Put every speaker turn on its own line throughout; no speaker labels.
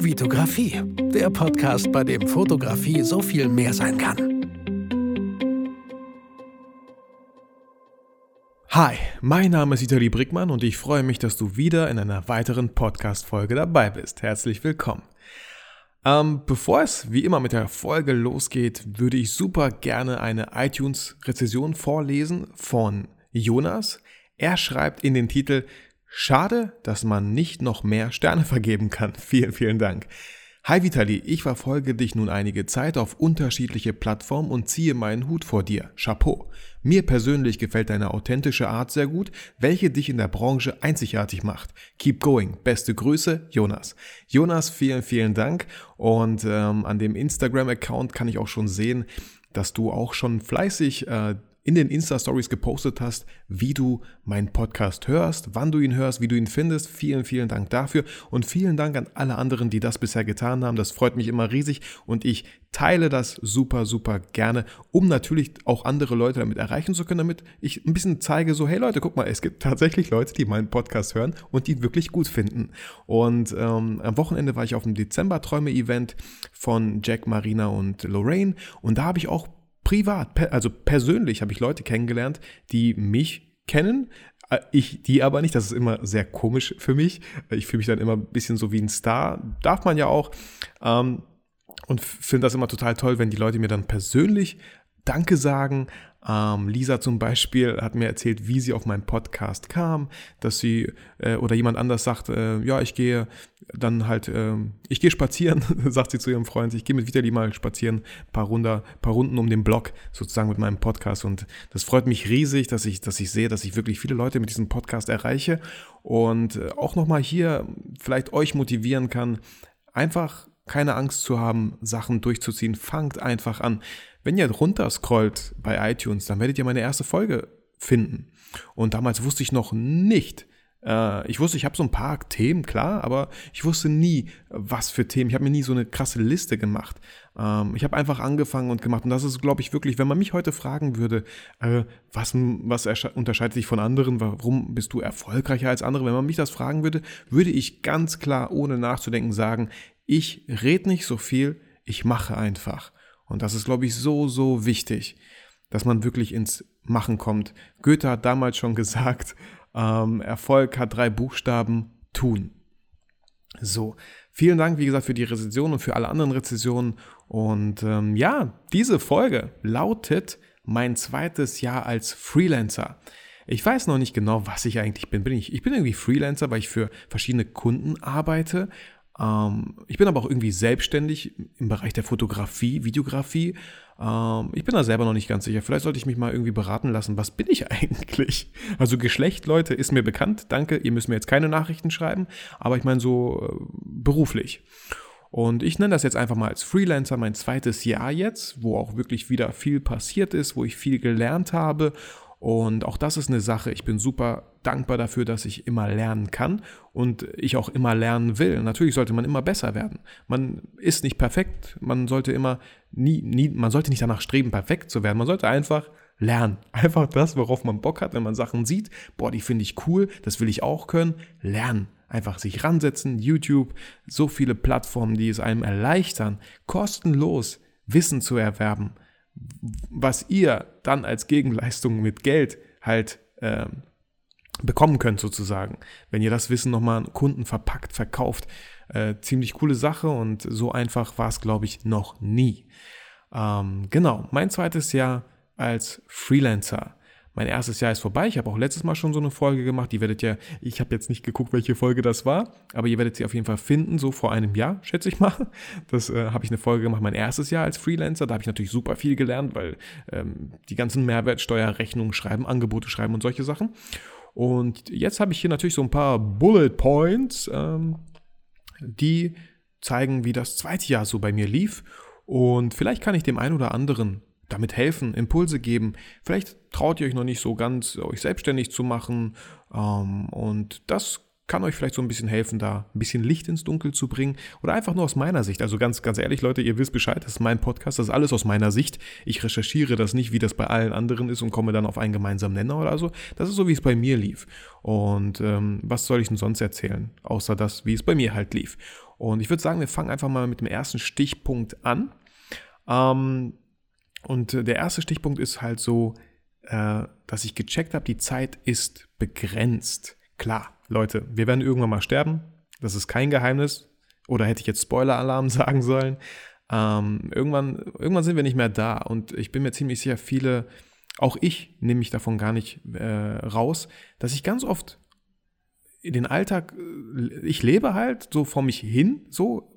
Vitografie, der Podcast, bei dem Fotografie so viel mehr sein kann.
Hi, mein Name ist Vitali Brickmann und ich freue mich, dass du wieder in einer weiteren Podcast-Folge dabei bist. Herzlich willkommen. Ähm, bevor es wie immer mit der Folge losgeht, würde ich super gerne eine iTunes-Rezession vorlesen von Jonas. Er schreibt in den Titel Schade, dass man nicht noch mehr Sterne vergeben kann. Vielen, vielen Dank. Hi Vitali, ich verfolge dich nun einige Zeit auf unterschiedliche Plattformen und ziehe meinen Hut vor dir. Chapeau. Mir persönlich gefällt deine authentische Art sehr gut, welche dich in der Branche einzigartig macht. Keep going. Beste Grüße, Jonas. Jonas, vielen, vielen Dank. Und ähm, an dem Instagram-Account kann ich auch schon sehen, dass du auch schon fleißig äh, in den Insta-Stories gepostet hast, wie du meinen Podcast hörst, wann du ihn hörst, wie du ihn findest. Vielen, vielen Dank dafür und vielen Dank an alle anderen, die das bisher getan haben. Das freut mich immer riesig und ich teile das super, super gerne, um natürlich auch andere Leute damit erreichen zu können, damit ich ein bisschen zeige, so, hey Leute, guck mal, es gibt tatsächlich Leute, die meinen Podcast hören und die wirklich gut finden. Und ähm, am Wochenende war ich auf dem Dezember-Träume-Event von Jack, Marina und Lorraine und da habe ich auch privat, also persönlich habe ich Leute kennengelernt, die mich kennen, äh, ich die aber nicht. Das ist immer sehr komisch für mich. Ich fühle mich dann immer ein bisschen so wie ein Star. Darf man ja auch. Ähm, und finde das immer total toll, wenn die Leute mir dann persönlich Danke sagen. Ähm, Lisa zum Beispiel hat mir erzählt, wie sie auf meinen Podcast kam, dass sie äh, oder jemand anders sagt, äh, ja, ich gehe dann halt, äh, ich gehe spazieren, sagt sie zu ihrem Freund, ich gehe mit Vitali mal spazieren, paar, Runde, paar Runden um den Block sozusagen mit meinem Podcast und das freut mich riesig, dass ich, dass ich sehe, dass ich wirklich viele Leute mit diesem Podcast erreiche und äh, auch nochmal hier vielleicht euch motivieren kann, einfach keine Angst zu haben, Sachen durchzuziehen. Fangt einfach an. Wenn ihr runterscrollt bei iTunes, dann werdet ihr meine erste Folge finden. Und damals wusste ich noch nicht, äh, ich wusste, ich habe so ein paar Themen, klar, aber ich wusste nie, was für Themen. Ich habe mir nie so eine krasse Liste gemacht. Ähm, ich habe einfach angefangen und gemacht. Und das ist, glaube ich, wirklich, wenn man mich heute fragen würde, äh, was, was unterscheidet dich von anderen, warum bist du erfolgreicher als andere, wenn man mich das fragen würde, würde ich ganz klar, ohne nachzudenken, sagen, ich rede nicht so viel, ich mache einfach. Und das ist, glaube ich, so, so wichtig, dass man wirklich ins Machen kommt. Goethe hat damals schon gesagt, ähm, Erfolg hat drei Buchstaben, tun. So, vielen Dank, wie gesagt, für die Rezession und für alle anderen Rezessionen. Und ähm, ja, diese Folge lautet mein zweites Jahr als Freelancer. Ich weiß noch nicht genau, was ich eigentlich bin. bin ich, ich bin irgendwie Freelancer, weil ich für verschiedene Kunden arbeite ich bin aber auch irgendwie selbstständig im Bereich der Fotografie, Videografie. Ähm, ich bin da selber noch nicht ganz sicher. Vielleicht sollte ich mich mal irgendwie beraten lassen. Was bin ich eigentlich? Also Geschlecht, Leute, ist mir bekannt. Danke, ihr müsst mir jetzt keine Nachrichten schreiben. Aber ich meine so äh, beruflich. Und ich nenne das jetzt einfach mal als Freelancer mein zweites Jahr jetzt, wo auch wirklich wieder viel passiert ist, wo ich viel gelernt habe und auch das ist eine Sache. Ich bin super dankbar dafür, dass ich immer lernen kann und ich auch immer lernen will. Natürlich sollte man immer besser werden. Man ist nicht perfekt. Man sollte immer nie, nie, man sollte nicht danach streben, perfekt zu werden. Man sollte einfach lernen. Einfach das, worauf man Bock hat, wenn man Sachen sieht. Boah, die finde ich cool. Das will ich auch können. Lernen. Einfach sich ransetzen. YouTube. So viele Plattformen, die es einem erleichtern, kostenlos Wissen zu erwerben was ihr dann als Gegenleistung mit Geld halt äh, bekommen könnt sozusagen. Wenn ihr das Wissen nochmal an Kunden verpackt, verkauft. Äh, ziemlich coole Sache und so einfach war es, glaube ich, noch nie. Ähm, genau, mein zweites Jahr als Freelancer. Mein erstes Jahr ist vorbei. Ich habe auch letztes Mal schon so eine Folge gemacht. Die werdet ihr, ich habe jetzt nicht geguckt, welche Folge das war, aber ihr werdet sie auf jeden Fall finden, so vor einem Jahr, schätze ich mal. Das äh, habe ich eine Folge gemacht, mein erstes Jahr als Freelancer. Da habe ich natürlich super viel gelernt, weil ähm, die ganzen Mehrwertsteuerrechnungen schreiben, Angebote schreiben und solche Sachen. Und jetzt habe ich hier natürlich so ein paar Bullet Points, ähm, die zeigen, wie das zweite Jahr so bei mir lief. Und vielleicht kann ich dem einen oder anderen damit helfen, Impulse geben. Vielleicht traut ihr euch noch nicht so ganz, euch selbstständig zu machen. Ähm, und das kann euch vielleicht so ein bisschen helfen, da ein bisschen Licht ins Dunkel zu bringen. Oder einfach nur aus meiner Sicht. Also ganz, ganz ehrlich, Leute, ihr wisst Bescheid, das ist mein Podcast, das ist alles aus meiner Sicht. Ich recherchiere das nicht, wie das bei allen anderen ist und komme dann auf einen gemeinsamen Nenner oder so. Das ist so, wie es bei mir lief. Und ähm, was soll ich denn sonst erzählen, außer das, wie es bei mir halt lief. Und ich würde sagen, wir fangen einfach mal mit dem ersten Stichpunkt an. Ähm, und der erste Stichpunkt ist halt so, äh, dass ich gecheckt habe, die Zeit ist begrenzt. Klar, Leute, wir werden irgendwann mal sterben. Das ist kein Geheimnis. Oder hätte ich jetzt Spoiler-Alarm sagen sollen. Ähm, irgendwann, irgendwann sind wir nicht mehr da. Und ich bin mir ziemlich sicher, viele, auch ich nehme mich davon gar nicht äh, raus, dass ich ganz oft den Alltag, äh, ich lebe halt so vor mich hin, so,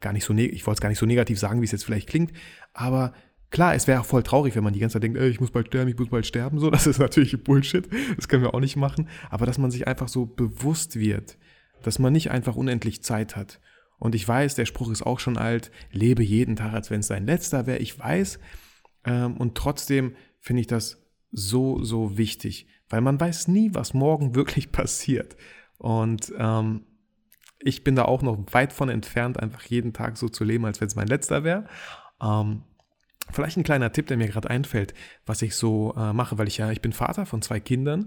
gar nicht so, ich wollte es gar nicht so negativ sagen, wie es jetzt vielleicht klingt, aber Klar, es wäre auch voll traurig, wenn man die ganze Zeit denkt, ey, ich muss bald sterben, ich muss bald sterben. So, das ist natürlich Bullshit. Das können wir auch nicht machen. Aber dass man sich einfach so bewusst wird, dass man nicht einfach unendlich Zeit hat. Und ich weiß, der Spruch ist auch schon alt, lebe jeden Tag, als wenn es dein letzter wäre. Ich weiß. Ähm, und trotzdem finde ich das so, so wichtig, weil man weiß nie, was morgen wirklich passiert. Und ähm, ich bin da auch noch weit von entfernt, einfach jeden Tag so zu leben, als wenn es mein letzter wäre. Ähm, Vielleicht ein kleiner Tipp, der mir gerade einfällt, was ich so äh, mache, weil ich ja, ich bin Vater von zwei Kindern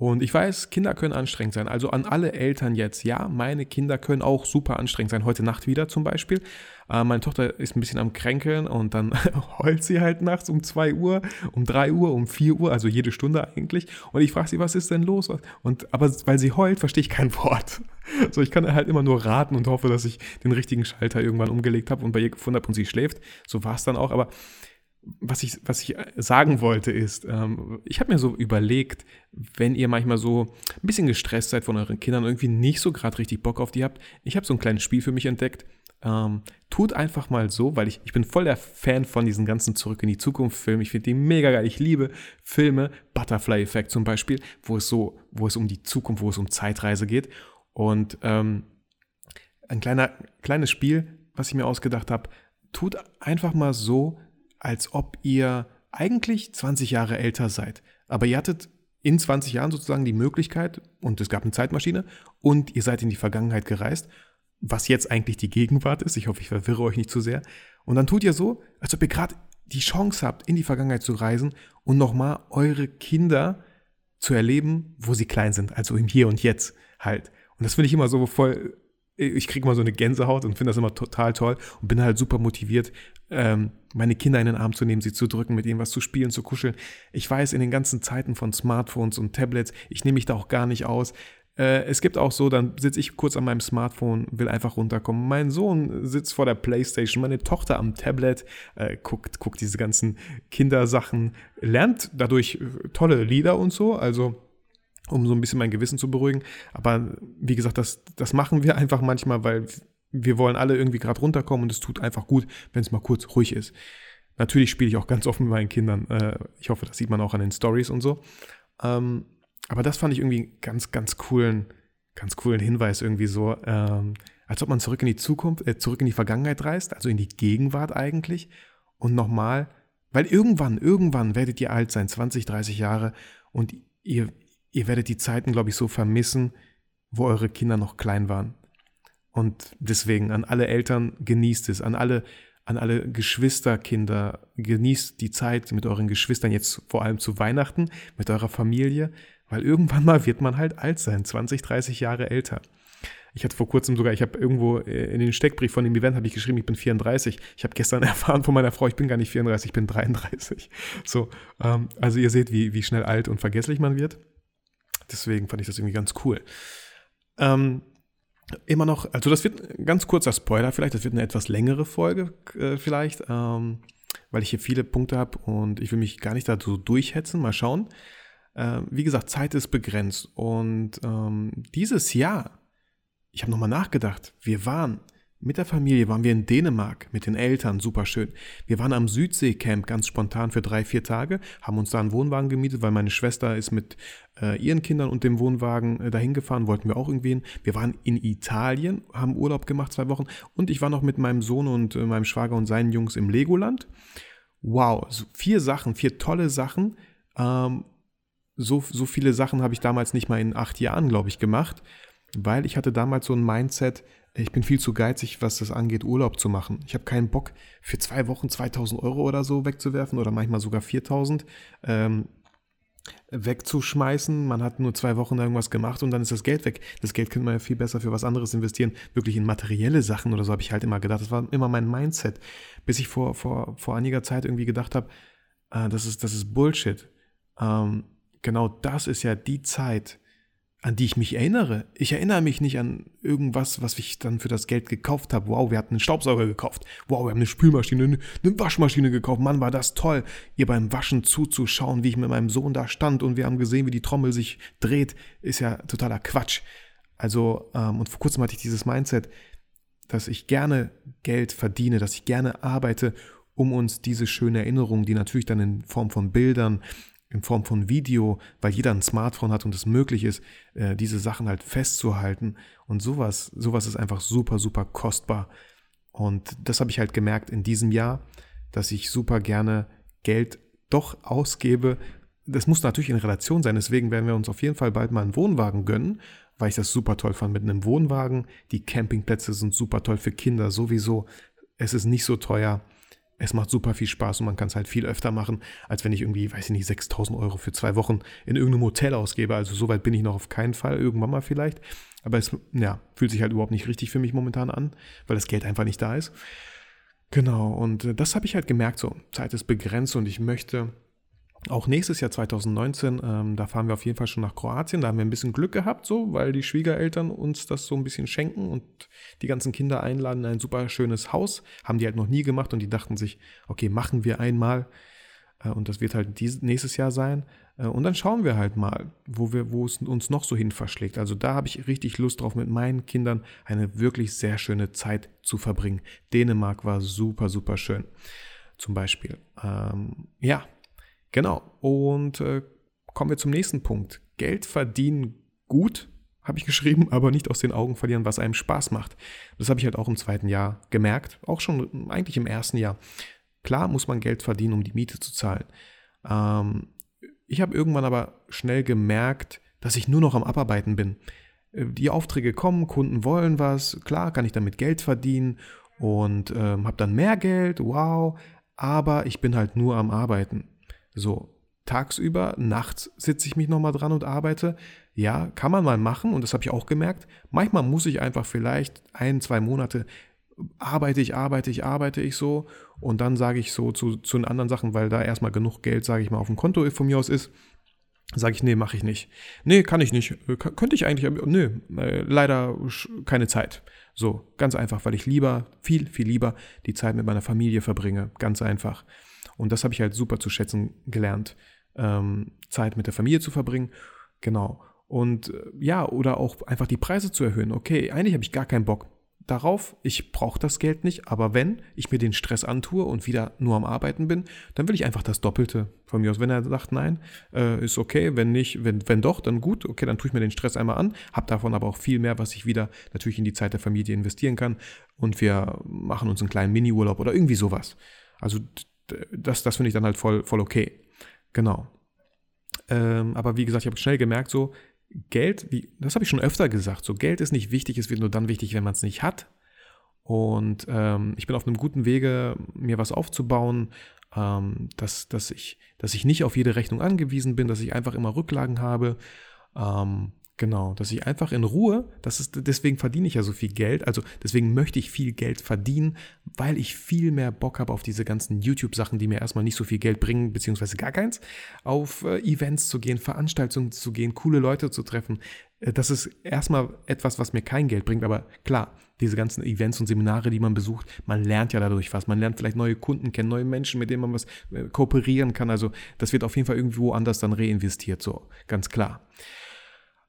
und ich weiß, Kinder können anstrengend sein. Also an alle Eltern jetzt, ja, meine Kinder können auch super anstrengend sein. Heute Nacht wieder zum Beispiel. Äh, meine Tochter ist ein bisschen am Kränkeln und dann heult sie halt nachts um 2 Uhr, um 3 Uhr, um 4 Uhr, also jede Stunde eigentlich. Und ich frage sie, was ist denn los? Und, aber weil sie heult, verstehe ich kein Wort. So, ich kann halt immer nur raten und hoffe, dass ich den richtigen Schalter irgendwann umgelegt habe und bei ihr gefunden habe und sie schläft. So war es dann auch. Aber was ich, was ich sagen wollte ist, ähm, ich habe mir so überlegt, wenn ihr manchmal so ein bisschen gestresst seid von euren Kindern, irgendwie nicht so gerade richtig Bock auf die habt, ich habe so ein kleines Spiel für mich entdeckt. Ähm, tut einfach mal so, weil ich, ich bin voll der Fan von diesen ganzen Zurück in die Zukunft Filmen. Ich finde die mega geil. Ich liebe Filme, Butterfly Effect zum Beispiel, wo es so, wo es um die Zukunft, wo es um Zeitreise geht. Und ähm, ein kleiner, kleines Spiel, was ich mir ausgedacht habe, tut einfach mal so, als ob ihr eigentlich 20 Jahre älter seid. Aber ihr hattet in 20 Jahren sozusagen die Möglichkeit, und es gab eine Zeitmaschine, und ihr seid in die Vergangenheit gereist, was jetzt eigentlich die Gegenwart ist. Ich hoffe, ich verwirre euch nicht zu sehr. Und dann tut ihr so, als ob ihr gerade die Chance habt, in die Vergangenheit zu reisen und nochmal eure Kinder zu erleben, wo sie klein sind, also im Hier und Jetzt halt. Und das finde ich immer so voll, ich kriege immer so eine Gänsehaut und finde das immer total toll und bin halt super motiviert, ähm, meine Kinder in den Arm zu nehmen, sie zu drücken, mit ihnen was zu spielen, zu kuscheln. Ich weiß, in den ganzen Zeiten von Smartphones und Tablets, ich nehme mich da auch gar nicht aus. Äh, es gibt auch so, dann sitze ich kurz an meinem Smartphone, will einfach runterkommen. Mein Sohn sitzt vor der Playstation, meine Tochter am Tablet, äh, guckt, guckt diese ganzen Kindersachen, lernt dadurch äh, tolle Lieder und so. Also um so ein bisschen mein Gewissen zu beruhigen. Aber wie gesagt, das, das machen wir einfach manchmal, weil wir wollen alle irgendwie gerade runterkommen und es tut einfach gut, wenn es mal kurz ruhig ist. Natürlich spiele ich auch ganz offen mit meinen Kindern. Äh, ich hoffe, das sieht man auch an den Stories und so. Ähm, aber das fand ich irgendwie ganz, ganz coolen, ganz coolen Hinweis irgendwie so, ähm, als ob man zurück in die Zukunft, äh, zurück in die Vergangenheit reist, also in die Gegenwart eigentlich und nochmal, weil irgendwann, irgendwann werdet ihr alt sein, 20, 30 Jahre und ihr, ihr werdet die Zeiten, glaube ich, so vermissen, wo eure Kinder noch klein waren. Und deswegen an alle Eltern genießt es, an alle, an alle Geschwisterkinder, genießt die Zeit mit euren Geschwistern jetzt vor allem zu Weihnachten, mit eurer Familie, weil irgendwann mal wird man halt alt sein, 20, 30 Jahre älter. Ich hatte vor kurzem sogar, ich habe irgendwo äh, in den Steckbrief von dem Event habe ich geschrieben, ich bin 34. Ich habe gestern erfahren von meiner Frau, ich bin gar nicht 34, ich bin 33. So, ähm, also ihr seht, wie, wie schnell alt und vergesslich man wird. Deswegen fand ich das irgendwie ganz cool. Ähm, immer noch, also das wird ganz kurzer Spoiler vielleicht, das wird eine etwas längere Folge äh, vielleicht, ähm, weil ich hier viele Punkte habe und ich will mich gar nicht da so durchhetzen, mal schauen. Äh, wie gesagt, Zeit ist begrenzt und ähm, dieses Jahr, ich habe nochmal nachgedacht, wir waren mit der Familie waren wir in Dänemark mit den Eltern, super schön. Wir waren am Südseecamp ganz spontan für drei, vier Tage, haben uns da einen Wohnwagen gemietet, weil meine Schwester ist mit äh, ihren Kindern und dem Wohnwagen äh, dahin gefahren, wollten wir auch irgendwie hin. Wir waren in Italien, haben Urlaub gemacht, zwei Wochen und ich war noch mit meinem Sohn und äh, meinem Schwager und seinen Jungs im Legoland. Wow, so vier Sachen, vier tolle Sachen. Ähm, so, so viele Sachen habe ich damals nicht mal in acht Jahren, glaube ich, gemacht, weil ich hatte damals so ein Mindset, ich bin viel zu geizig, was das angeht, Urlaub zu machen. Ich habe keinen Bock, für zwei Wochen 2000 Euro oder so wegzuwerfen oder manchmal sogar 4000. Ähm, wegzuschmeißen. Man hat nur zwei Wochen irgendwas gemacht und dann ist das Geld weg. Das Geld könnte man ja viel besser für was anderes investieren, wirklich in materielle Sachen oder so habe ich halt immer gedacht. Das war immer mein Mindset, bis ich vor, vor, vor einiger Zeit irgendwie gedacht habe, äh, das, ist, das ist Bullshit. Ähm, genau das ist ja die Zeit, an die ich mich erinnere. Ich erinnere mich nicht an irgendwas, was ich dann für das Geld gekauft habe. Wow, wir hatten einen Staubsauger gekauft. Wow, wir haben eine Spülmaschine, eine, Waschmaschine gekauft. Mann, war das toll, ihr beim Waschen zuzuschauen, wie ich mit meinem Sohn da stand und wir haben gesehen, wie die Trommel sich dreht. Ist ja totaler Quatsch. Also, ähm, und vor kurzem hatte ich dieses Mindset, dass ich gerne Geld verdiene, dass ich gerne arbeite, um uns diese schöne Erinnerung, die natürlich dann in Form von Bildern, in Form von Video, weil jeder ein Smartphone hat und es möglich ist, äh, diese Sachen halt festzuhalten. Und sowas, sowas ist einfach super, super kostbar. Und das habe ich halt gemerkt in diesem Jahr, dass ich super gerne Geld doch ausgebe. Das muss natürlich in Relation sein, deswegen werden wir uns auf jeden Fall bald mal einen Wohnwagen gönnen, weil ich das super toll fand mit einem Wohnwagen. Die Campingplätze sind super toll für Kinder sowieso. Es ist nicht so teuer es macht super viel Spaß und man kann es halt viel öfter machen, als wenn ich irgendwie, weiß ich nicht, 6000 Euro für zwei Wochen in irgendeinem Hotel ausgebe. Also so weit bin ich noch auf keinen Fall, irgendwann mal vielleicht. Aber es ja, fühlt sich halt überhaupt nicht richtig für mich momentan an, weil das Geld einfach nicht da ist. Genau, und äh, das habe ich halt gemerkt, so, Zeit ist begrenzt und ich möchte auch nächstes Jahr 2019, ähm, da fahren wir auf jeden Fall schon nach Kroatien. Da haben wir ein bisschen Glück gehabt, so, weil die Schwiegereltern uns das so ein bisschen schenken und die ganzen Kinder einladen in ein super schönes Haus. Haben die halt noch nie gemacht und die dachten sich, okay, machen wir einmal. Äh, und das wird halt dies, nächstes Jahr sein. Äh, und dann schauen wir halt mal, wo, wir, wo es uns noch so hin verschlägt. Also da habe ich richtig Lust drauf, mit meinen Kindern eine wirklich sehr schöne Zeit zu verbringen. Dänemark war super, super schön. Zum Beispiel. Ähm, ja, Genau. Und äh, kommen wir zum nächsten Punkt. Geld verdienen gut, habe ich geschrieben, aber nicht aus den Augen verlieren, was einem Spaß macht. Das habe ich halt auch im zweiten Jahr gemerkt, auch schon eigentlich im ersten Jahr. Klar muss man Geld verdienen, um die Miete zu zahlen. Ähm, ich habe irgendwann aber schnell gemerkt, dass ich nur noch am Abarbeiten bin. Äh, die Aufträge kommen, Kunden wollen was, klar kann ich damit Geld verdienen und ähm, habe dann mehr Geld, wow, aber ich bin halt nur am Arbeiten. So, tagsüber, nachts sitze ich mich nochmal dran und arbeite. Ja, kann man mal machen und das habe ich auch gemerkt. Manchmal muss ich einfach vielleicht ein, zwei Monate arbeite ich, arbeite ich, arbeite ich so und dann sage ich so zu, zu den anderen Sachen, weil da erstmal genug Geld, sage ich mal, auf dem Konto von mir aus ist, sage ich, nee, mache ich nicht. Nee, kann ich nicht. K könnte ich eigentlich, nee, äh, leider keine Zeit. So, ganz einfach, weil ich lieber, viel, viel lieber die Zeit mit meiner Familie verbringe. Ganz einfach. Und das habe ich halt super zu schätzen gelernt, ähm, Zeit mit der Familie zu verbringen. Genau. Und äh, ja, oder auch einfach die Preise zu erhöhen. Okay, eigentlich habe ich gar keinen Bock darauf, ich brauche das Geld nicht, aber wenn ich mir den Stress antue und wieder nur am Arbeiten bin, dann will ich einfach das Doppelte von mir aus. Wenn er sagt, nein, äh, ist okay, wenn nicht, wenn, wenn doch, dann gut, okay, dann tue ich mir den Stress einmal an, habe davon aber auch viel mehr, was ich wieder natürlich in die Zeit der Familie investieren kann und wir machen uns einen kleinen Mini-Urlaub oder irgendwie sowas. Also das, das finde ich dann halt voll, voll okay. Genau. Ähm, aber wie gesagt, ich habe schnell gemerkt, so Geld, wie, das habe ich schon öfter gesagt, so Geld ist nicht wichtig, es wird nur dann wichtig, wenn man es nicht hat. Und ähm, ich bin auf einem guten Wege, mir was aufzubauen, ähm, dass, dass, ich, dass ich nicht auf jede Rechnung angewiesen bin, dass ich einfach immer Rücklagen habe. Ähm, Genau, dass ich einfach in Ruhe, das ist, deswegen verdiene ich ja so viel Geld, also deswegen möchte ich viel Geld verdienen, weil ich viel mehr Bock habe auf diese ganzen YouTube-Sachen, die mir erstmal nicht so viel Geld bringen, beziehungsweise gar keins, auf äh, Events zu gehen, Veranstaltungen zu gehen, coole Leute zu treffen. Äh, das ist erstmal etwas, was mir kein Geld bringt, aber klar, diese ganzen Events und Seminare, die man besucht, man lernt ja dadurch was. Man lernt vielleicht neue Kunden kennen, neue Menschen, mit denen man was äh, kooperieren kann. Also das wird auf jeden Fall irgendwo anders dann reinvestiert, so ganz klar.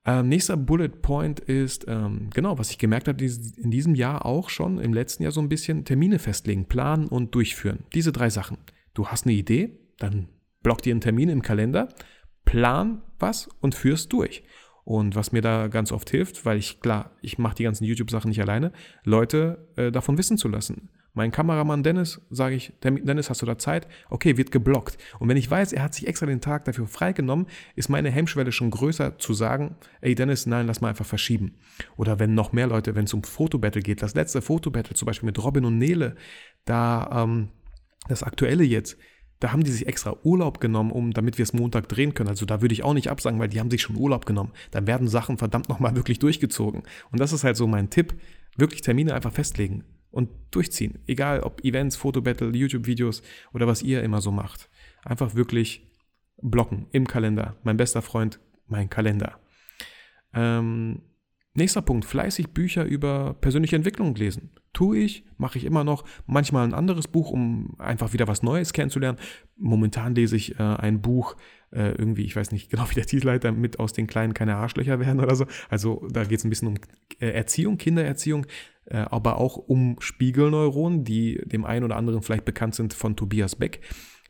Ähm, nächster Bullet Point ist, ähm, genau, was ich gemerkt habe in diesem Jahr auch schon, im letzten Jahr so ein bisschen, Termine festlegen, planen und durchführen. Diese drei Sachen. Du hast eine Idee, dann block dir einen Termin im Kalender, plan was und führst durch. Und was mir da ganz oft hilft, weil ich, klar, ich mache die ganzen YouTube-Sachen nicht alleine, Leute äh, davon wissen zu lassen. Mein Kameramann Dennis, sage ich, Dennis, hast du da Zeit? Okay, wird geblockt. Und wenn ich weiß, er hat sich extra den Tag dafür freigenommen, ist meine Hemmschwelle schon größer zu sagen, ey Dennis, nein, lass mal einfach verschieben. Oder wenn noch mehr Leute, wenn es um Fotobattle geht, das letzte Fotobattle zum Beispiel mit Robin und Nele, da ähm, das aktuelle jetzt, da haben die sich extra Urlaub genommen, um, damit wir es Montag drehen können. Also da würde ich auch nicht absagen, weil die haben sich schon Urlaub genommen. Dann werden Sachen verdammt nochmal wirklich durchgezogen. Und das ist halt so mein Tipp. Wirklich Termine einfach festlegen und durchziehen. Egal ob Events, Fotobattle, YouTube-Videos oder was ihr immer so macht. Einfach wirklich blocken im Kalender. Mein bester Freund, mein Kalender. Ähm, nächster Punkt, fleißig Bücher über persönliche Entwicklung lesen. Tue ich, mache ich immer noch. Manchmal ein anderes Buch, um einfach wieder was Neues kennenzulernen. Momentan lese ich äh, ein Buch, äh, irgendwie, ich weiß nicht genau, wie der Titel heißt, damit aus den Kleinen keine Arschlöcher werden oder so. Also da geht es ein bisschen um äh, Erziehung, Kindererziehung, äh, aber auch um Spiegelneuronen, die dem einen oder anderen vielleicht bekannt sind von Tobias Beck,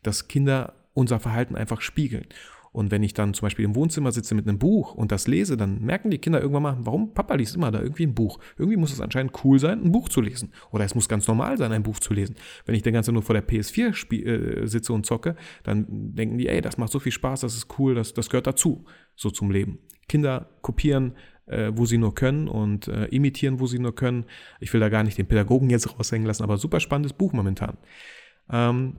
dass Kinder unser Verhalten einfach spiegeln. Und wenn ich dann zum Beispiel im Wohnzimmer sitze mit einem Buch und das lese, dann merken die Kinder irgendwann mal, warum Papa liest immer da irgendwie ein Buch. Irgendwie muss es anscheinend cool sein, ein Buch zu lesen. Oder es muss ganz normal sein, ein Buch zu lesen. Wenn ich den ganze nur vor der PS4 äh, sitze und zocke, dann denken die, ey, das macht so viel Spaß, das ist cool, das, das gehört dazu, so zum Leben. Kinder kopieren, äh, wo sie nur können und äh, imitieren, wo sie nur können. Ich will da gar nicht den Pädagogen jetzt raushängen lassen, aber super spannendes Buch momentan. Ähm,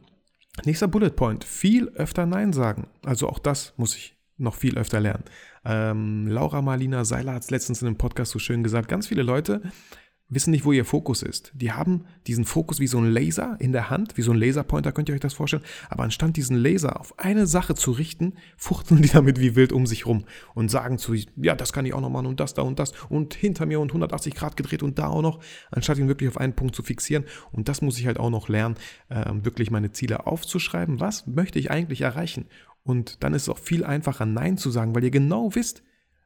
Nächster Bullet Point, viel öfter Nein sagen. Also auch das muss ich noch viel öfter lernen. Ähm, Laura Marlina Seiler hat es letztens in einem Podcast so schön gesagt, ganz viele Leute wissen nicht, wo ihr Fokus ist. Die haben diesen Fokus wie so ein Laser in der Hand, wie so ein Laserpointer, könnt ihr euch das vorstellen. Aber anstatt diesen Laser auf eine Sache zu richten, fuchteln die damit wie wild um sich rum und sagen zu, ja, das kann ich auch noch machen und das, da und das und hinter mir und 180 Grad gedreht und da auch noch, anstatt ihn wirklich auf einen Punkt zu fixieren. Und das muss ich halt auch noch lernen, äh, wirklich meine Ziele aufzuschreiben. Was möchte ich eigentlich erreichen? Und dann ist es auch viel einfacher, Nein zu sagen, weil ihr genau wisst,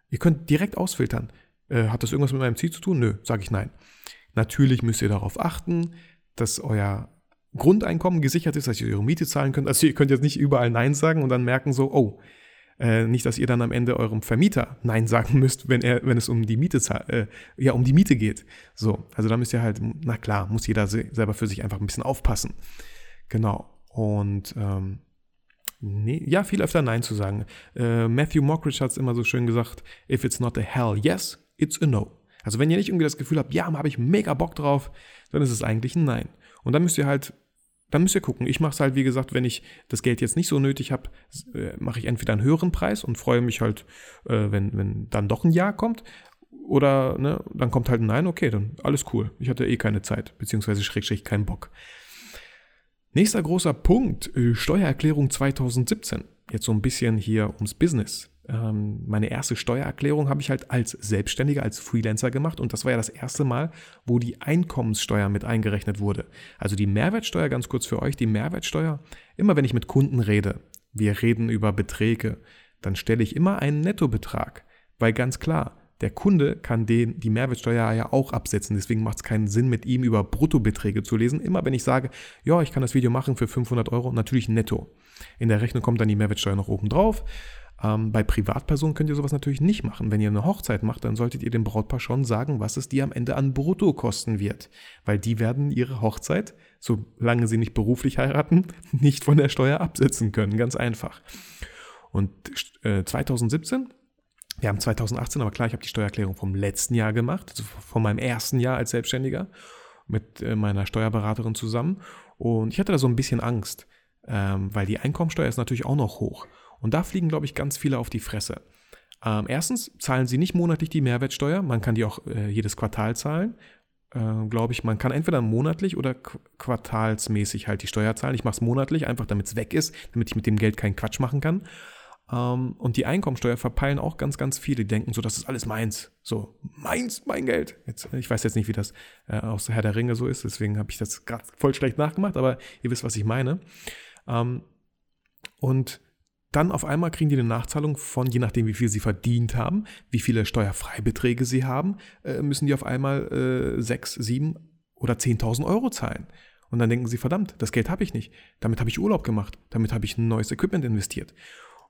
ihr könnt direkt ausfiltern. Äh, hat das irgendwas mit meinem Ziel zu tun? Nö, sage ich nein. Natürlich müsst ihr darauf achten, dass euer Grundeinkommen gesichert ist, dass ihr eure Miete zahlen könnt. Also ihr könnt jetzt nicht überall Nein sagen und dann merken so, oh, äh, nicht, dass ihr dann am Ende eurem Vermieter Nein sagen müsst, wenn er, wenn es um die Miete, äh, ja, um die Miete geht. So, also da müsst ihr halt, na klar, muss jeder selber für sich einfach ein bisschen aufpassen. Genau. Und ähm, nee, ja, viel öfter Nein zu sagen. Äh, Matthew Mockridge hat es immer so schön gesagt: If it's not a hell yes, it's a no. Also wenn ihr nicht irgendwie das Gefühl habt, ja, habe ich mega Bock drauf, dann ist es eigentlich ein Nein. Und dann müsst ihr halt, dann müsst ihr gucken. Ich mache es halt, wie gesagt, wenn ich das Geld jetzt nicht so nötig habe, äh, mache ich entweder einen höheren Preis und freue mich halt, äh, wenn, wenn dann doch ein Ja kommt. Oder ne, dann kommt halt ein Nein, okay, dann alles cool. Ich hatte eh keine Zeit, beziehungsweise schrägstrich keinen Bock. Nächster großer Punkt, äh, Steuererklärung 2017. Jetzt so ein bisschen hier ums Business ähm, meine erste Steuererklärung habe ich halt als Selbstständiger, als Freelancer gemacht und das war ja das erste Mal, wo die Einkommenssteuer mit eingerechnet wurde. Also die Mehrwertsteuer, ganz kurz für euch, die Mehrwertsteuer, immer wenn ich mit Kunden rede, wir reden über Beträge, dann stelle ich immer einen Nettobetrag, weil ganz klar, der Kunde kann den, die Mehrwertsteuer ja auch absetzen. Deswegen macht es keinen Sinn, mit ihm über Bruttobeträge zu lesen. Immer wenn ich sage, ja, ich kann das Video machen für 500 Euro, natürlich netto. In der Rechnung kommt dann die Mehrwertsteuer noch oben drauf. Ähm, bei Privatpersonen könnt ihr sowas natürlich nicht machen. Wenn ihr eine Hochzeit macht, dann solltet ihr dem Brautpaar schon sagen, was es dir am Ende an Brutto kosten wird. Weil die werden ihre Hochzeit, solange sie nicht beruflich heiraten, nicht von der Steuer absetzen können. Ganz einfach. Und äh, 2017 wir haben 2018, aber klar, ich habe die Steuererklärung vom letzten Jahr gemacht, also von meinem ersten Jahr als Selbstständiger mit äh, meiner Steuerberaterin zusammen. Und ich hatte da so ein bisschen Angst, ähm, weil die Einkommensteuer ist natürlich auch noch hoch. Und da fliegen, glaube ich, ganz viele auf die Fresse. Ähm, erstens zahlen sie nicht monatlich die Mehrwertsteuer, man kann die auch äh, jedes Quartal zahlen. Äh, glaube ich, man kann entweder monatlich oder qu quartalsmäßig halt die Steuer zahlen. Ich mache es monatlich, einfach damit es weg ist, damit ich mit dem Geld keinen Quatsch machen kann. Ähm, und die Einkommensteuer verpeilen auch ganz, ganz viele. Die denken so, das ist alles meins. So, meins, mein Geld. Jetzt, ich weiß jetzt nicht, wie das äh, aus Herr der Ringe so ist, deswegen habe ich das gerade voll schlecht nachgemacht, aber ihr wisst, was ich meine. Ähm, und dann auf einmal kriegen die eine Nachzahlung von, je nachdem, wie viel sie verdient haben, wie viele Steuerfreibeträge sie haben, äh, müssen die auf einmal äh, 6, 7 oder 10.000 Euro zahlen. Und dann denken sie, verdammt, das Geld habe ich nicht. Damit habe ich Urlaub gemacht. Damit habe ich ein neues Equipment investiert.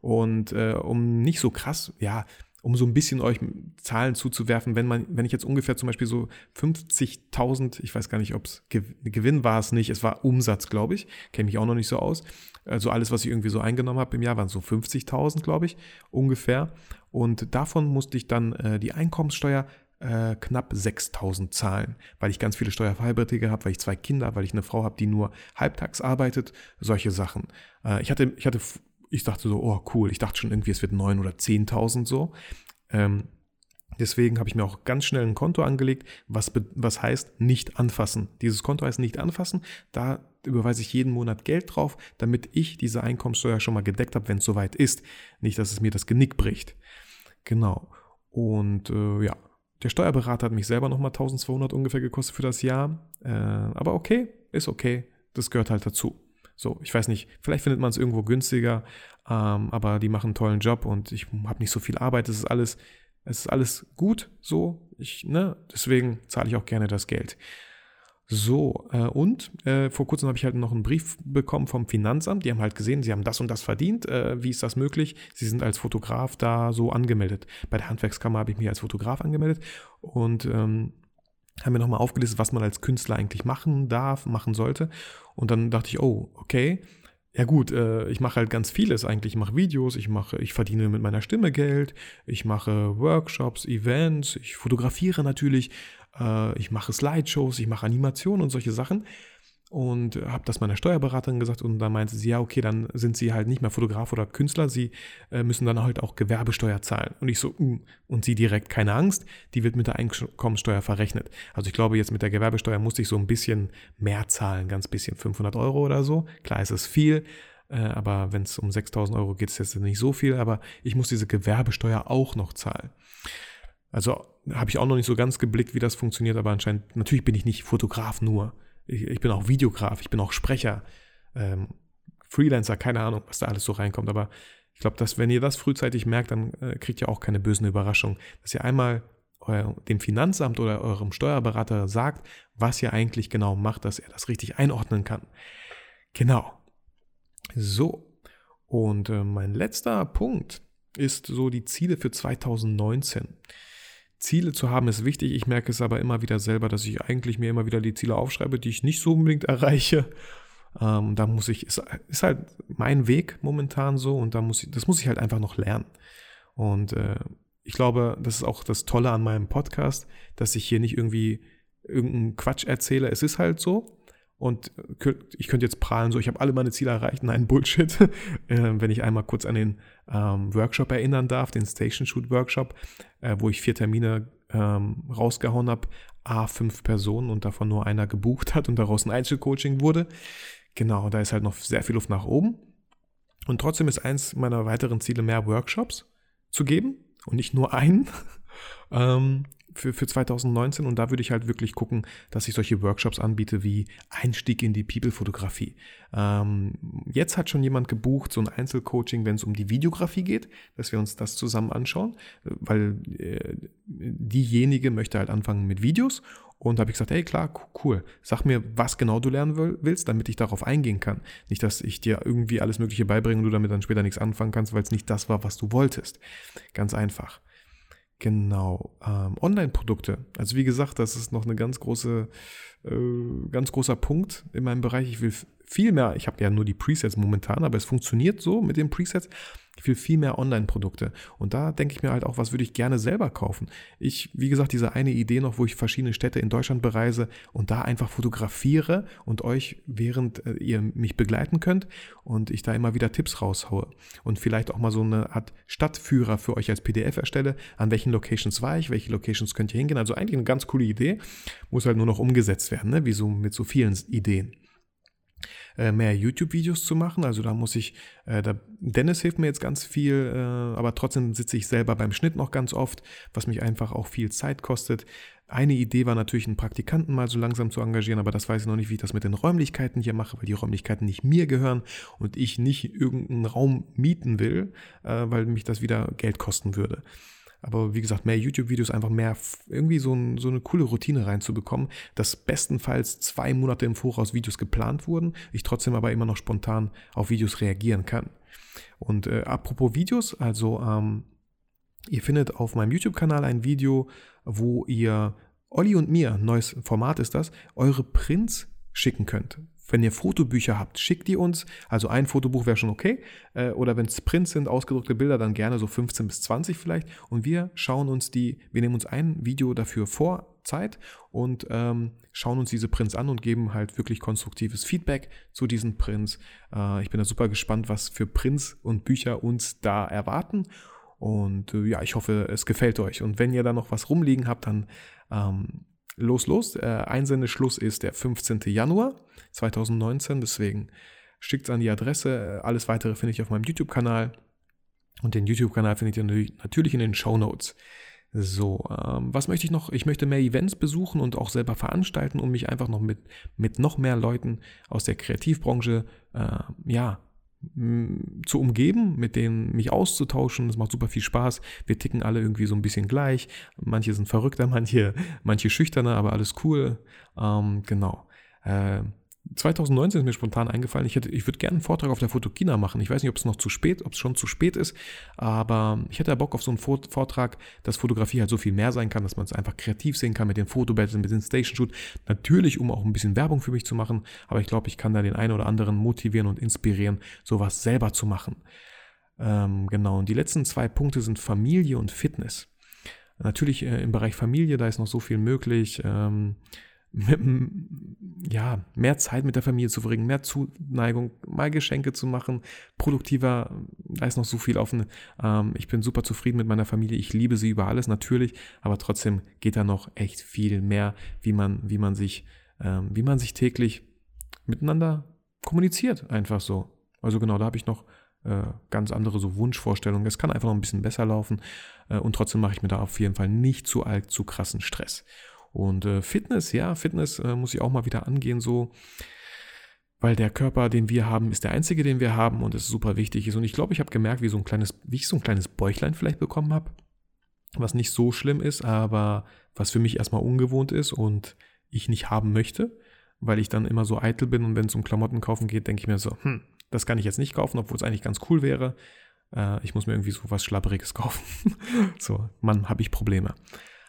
Und äh, um nicht so krass, ja, um so ein bisschen euch Zahlen zuzuwerfen, wenn man, wenn ich jetzt ungefähr zum Beispiel so 50.000, ich weiß gar nicht, ob es Gewinn war es nicht, es war Umsatz, glaube ich, kenne mich auch noch nicht so aus. Also alles, was ich irgendwie so eingenommen habe im Jahr, waren so 50.000, glaube ich, ungefähr. Und davon musste ich dann äh, die Einkommenssteuer äh, knapp 6000 zahlen, weil ich ganz viele Steuerfreibeträge habe, weil ich zwei Kinder, weil ich eine Frau habe, die nur halbtags arbeitet, solche Sachen. Äh, ich hatte, ich hatte, ich dachte so, oh cool, ich dachte schon irgendwie, es wird 9 oder 10.000 so. Ähm, Deswegen habe ich mir auch ganz schnell ein Konto angelegt, was, was heißt nicht anfassen. Dieses Konto heißt nicht anfassen. Da überweise ich jeden Monat Geld drauf, damit ich diese Einkommenssteuer schon mal gedeckt habe, wenn es soweit ist. Nicht, dass es mir das Genick bricht. Genau. Und äh, ja, der Steuerberater hat mich selber nochmal 1200 ungefähr gekostet für das Jahr. Äh, aber okay, ist okay. Das gehört halt dazu. So, ich weiß nicht, vielleicht findet man es irgendwo günstiger, ähm, aber die machen einen tollen Job und ich habe nicht so viel Arbeit. Das ist alles es ist alles gut so. Ich, ne, deswegen zahle ich auch gerne das Geld. So, äh, und äh, vor kurzem habe ich halt noch einen Brief bekommen vom Finanzamt. Die haben halt gesehen, sie haben das und das verdient. Äh, wie ist das möglich? Sie sind als Fotograf da so angemeldet. Bei der Handwerkskammer habe ich mich als Fotograf angemeldet und ähm, haben mir nochmal aufgelistet, was man als Künstler eigentlich machen darf, machen sollte. Und dann dachte ich, oh, okay, ja gut, äh, ich mache halt ganz vieles eigentlich. Ich mache Videos, ich mache, ich verdiene mit meiner Stimme Geld, ich mache Workshops, Events, ich fotografiere natürlich, äh, ich mache Slideshows, ich mache Animationen und solche Sachen und habe das meiner Steuerberaterin gesagt und dann meinte sie, ja, okay, dann sind sie halt nicht mehr Fotograf oder Künstler, sie äh, müssen dann halt auch Gewerbesteuer zahlen. Und ich so, uh, und sie direkt, keine Angst, die wird mit der Einkommenssteuer verrechnet. Also ich glaube, jetzt mit der Gewerbesteuer musste ich so ein bisschen mehr zahlen, ganz bisschen, 500 Euro oder so. Klar ist es viel, äh, aber wenn es um 6000 Euro geht, ist jetzt nicht so viel, aber ich muss diese Gewerbesteuer auch noch zahlen. Also habe ich auch noch nicht so ganz geblickt, wie das funktioniert, aber anscheinend, natürlich bin ich nicht Fotograf nur. Ich, ich bin auch Videograf, ich bin auch Sprecher, ähm, Freelancer, keine Ahnung, was da alles so reinkommt. Aber ich glaube, dass wenn ihr das frühzeitig merkt, dann äh, kriegt ihr auch keine bösen Überraschungen. Dass ihr einmal euer, dem Finanzamt oder eurem Steuerberater sagt, was ihr eigentlich genau macht, dass er das richtig einordnen kann. Genau. So. Und äh, mein letzter Punkt ist so die Ziele für 2019. Ziele zu haben ist wichtig. Ich merke es aber immer wieder selber, dass ich eigentlich mir immer wieder die Ziele aufschreibe, die ich nicht so unbedingt erreiche. Ähm, da muss ich, ist, ist halt mein Weg momentan so und da muss ich, das muss ich halt einfach noch lernen. Und äh, ich glaube, das ist auch das Tolle an meinem Podcast, dass ich hier nicht irgendwie irgendeinen Quatsch erzähle. Es ist halt so. Und ich könnte jetzt prahlen, so ich habe alle meine Ziele erreicht. Nein, Bullshit. äh, wenn ich einmal kurz an den ähm, Workshop erinnern darf, den Station Shoot Workshop, äh, wo ich vier Termine ähm, rausgehauen habe, A, fünf Personen und davon nur einer gebucht hat und daraus ein Einzelcoaching wurde. Genau, da ist halt noch sehr viel Luft nach oben. Und trotzdem ist eins meiner weiteren Ziele, mehr Workshops zu geben und nicht nur einen. ähm, für, für 2019 und da würde ich halt wirklich gucken, dass ich solche Workshops anbiete wie Einstieg in die People-Fotografie. Ähm, jetzt hat schon jemand gebucht, so ein Einzelcoaching, wenn es um die Videografie geht, dass wir uns das zusammen anschauen, weil äh, diejenige möchte halt anfangen mit Videos und habe ich gesagt, hey klar, cool, sag mir, was genau du lernen willst, damit ich darauf eingehen kann. Nicht, dass ich dir irgendwie alles Mögliche beibringe und du damit dann später nichts anfangen kannst, weil es nicht das war, was du wolltest. Ganz einfach. Genau. Ähm, Online-Produkte. Also wie gesagt, das ist noch eine ganz große, äh, ganz großer Punkt in meinem Bereich. Ich will viel mehr, ich habe ja nur die Presets momentan, aber es funktioniert so mit den Presets. Will viel mehr Online-Produkte. Und da denke ich mir halt auch, was würde ich gerne selber kaufen. Ich, wie gesagt, diese eine Idee noch, wo ich verschiedene Städte in Deutschland bereise und da einfach fotografiere und euch, während äh, ihr mich begleiten könnt und ich da immer wieder Tipps raushaue. Und vielleicht auch mal so eine Art Stadtführer für euch als PDF erstelle. An welchen Locations war ich? Welche Locations könnt ihr hingehen? Also eigentlich eine ganz coole Idee. Muss halt nur noch umgesetzt werden, ne? wie so mit so vielen Ideen. Äh, mehr YouTube-Videos zu machen. Also da muss ich, äh, da, Dennis hilft mir jetzt ganz viel, äh, aber trotzdem sitze ich selber beim Schnitt noch ganz oft, was mich einfach auch viel Zeit kostet. Eine Idee war natürlich, einen Praktikanten mal so langsam zu engagieren, aber das weiß ich noch nicht, wie ich das mit den Räumlichkeiten hier mache, weil die Räumlichkeiten nicht mir gehören und ich nicht irgendeinen Raum mieten will, äh, weil mich das wieder Geld kosten würde. Aber wie gesagt, mehr YouTube-Videos, einfach mehr irgendwie so, ein, so, eine coole Routine reinzubekommen, dass bestenfalls zwei Monate im Voraus Videos geplant wurden, ich trotzdem aber immer noch spontan auf Videos reagieren kann. Und äh, apropos Videos, also ähm, ihr findet auf meinem YouTube-Kanal ein Video, wo ihr Olli und mir, neues Format ist das, eure Prints schicken könnt wenn ihr Fotobücher habt, schickt die uns. Also ein Fotobuch wäre schon okay. Äh, oder wenn es Prints sind, ausgedruckte Bilder, dann gerne so 15 bis 20 vielleicht. Und wir schauen uns die, wir nehmen uns ein Video dafür vor, Zeit und ähm, schauen uns diese Prints an und geben halt wirklich konstruktives Feedback zu diesen Prints. Äh, ich bin da super gespannt, was für Prints und Bücher uns da erwarten. Und äh, ja, ich hoffe, es gefällt euch. Und wenn ihr da noch was rumliegen habt, dann ähm, los, los. Äh, Einsendeschluss ist der 15. Januar 2019. Deswegen schickt es an die Adresse. Alles weitere finde ich auf meinem YouTube-Kanal. Und den YouTube-Kanal findet ihr natürlich in den Show Notes. So, ähm, was möchte ich noch? Ich möchte mehr Events besuchen und auch selber veranstalten, um mich einfach noch mit, mit noch mehr Leuten aus der Kreativbranche, äh, ja, zu umgeben, mit denen mich auszutauschen. Das macht super viel Spaß. Wir ticken alle irgendwie so ein bisschen gleich. Manche sind verrückter, manche, manche schüchterner, aber alles cool. Ähm, genau. Äh, 2019 ist mir spontan eingefallen, ich, ich würde gerne einen Vortrag auf der Fotokina machen. Ich weiß nicht, ob es noch zu spät, ob es schon zu spät ist, aber ich hätte ja Bock auf so einen Vortrag, dass Fotografie halt so viel mehr sein kann, dass man es einfach kreativ sehen kann mit den Fotobattles, mit den Station Shoot. Natürlich, um auch ein bisschen Werbung für mich zu machen, aber ich glaube, ich kann da den einen oder anderen motivieren und inspirieren, sowas selber zu machen. Ähm, genau, und die letzten zwei Punkte sind Familie und Fitness. Natürlich äh, im Bereich Familie, da ist noch so viel möglich. Ähm, mit, ja, mehr Zeit mit der Familie zu verbringen, mehr Zuneigung, mal Geschenke zu machen, produktiver, da ist noch so viel offen. Ähm, ich bin super zufrieden mit meiner Familie, ich liebe sie über alles natürlich, aber trotzdem geht da noch echt viel mehr, wie man, wie man sich, ähm, wie man sich täglich miteinander kommuniziert, einfach so. Also genau, da habe ich noch äh, ganz andere so Wunschvorstellungen. Es kann einfach noch ein bisschen besser laufen äh, und trotzdem mache ich mir da auf jeden Fall nicht zu alt, zu krassen Stress. Und äh, Fitness, ja, Fitness äh, muss ich auch mal wieder angehen, so, weil der Körper, den wir haben, ist der einzige, den wir haben und es super wichtig ist. Und ich glaube, ich habe gemerkt, wie so ein kleines, wie ich so ein kleines Bäuchlein vielleicht bekommen habe, was nicht so schlimm ist, aber was für mich erstmal ungewohnt ist und ich nicht haben möchte, weil ich dann immer so eitel bin und wenn es um Klamotten kaufen geht, denke ich mir so, hm, das kann ich jetzt nicht kaufen, obwohl es eigentlich ganz cool wäre. Äh, ich muss mir irgendwie so was Schlapperiges kaufen. so, Mann, habe ich Probleme.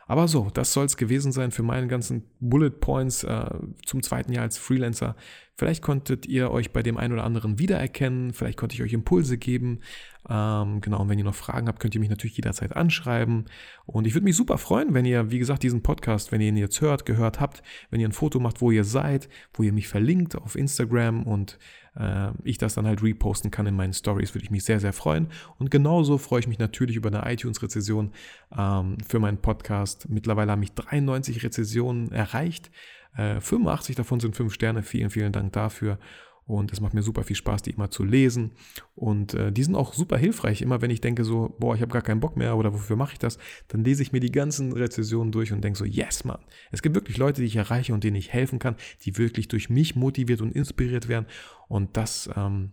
Aber so, das soll es gewesen sein für meine ganzen Bullet Points äh, zum zweiten Jahr als Freelancer. Vielleicht konntet ihr euch bei dem einen oder anderen wiedererkennen, vielleicht konnte ich euch Impulse geben. Ähm, genau, und wenn ihr noch Fragen habt, könnt ihr mich natürlich jederzeit anschreiben. Und ich würde mich super freuen, wenn ihr, wie gesagt, diesen Podcast, wenn ihr ihn jetzt hört, gehört habt, wenn ihr ein Foto macht, wo ihr seid, wo ihr mich verlinkt auf Instagram und äh, ich das dann halt reposten kann in meinen Stories, würde ich mich sehr, sehr freuen. Und genauso freue ich mich natürlich über eine iTunes-Rezession ähm, für meinen Podcast. Mittlerweile haben mich 93 Rezessionen erreicht. Äh, 85 davon sind 5 Sterne. Vielen, vielen Dank dafür. Und es macht mir super viel Spaß, die immer zu lesen. Und äh, die sind auch super hilfreich. Immer wenn ich denke so, boah, ich habe gar keinen Bock mehr oder wofür mache ich das, dann lese ich mir die ganzen Rezessionen durch und denke so, yes, Mann. Es gibt wirklich Leute, die ich erreiche und denen ich helfen kann, die wirklich durch mich motiviert und inspiriert werden. Und das, ähm,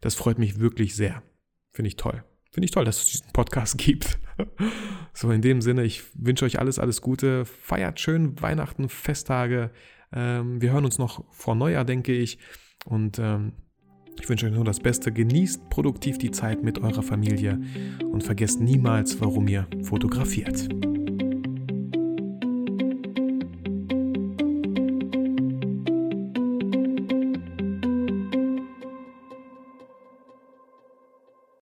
das freut mich wirklich sehr. Finde ich toll. Finde ich toll, dass es diesen Podcast gibt. so, in dem Sinne, ich wünsche euch alles, alles Gute. Feiert schön Weihnachten, Festtage. Ähm, wir hören uns noch vor Neujahr, denke ich. Und ähm, ich wünsche euch nur das Beste. Genießt produktiv die Zeit mit eurer Familie und vergesst niemals, warum ihr fotografiert.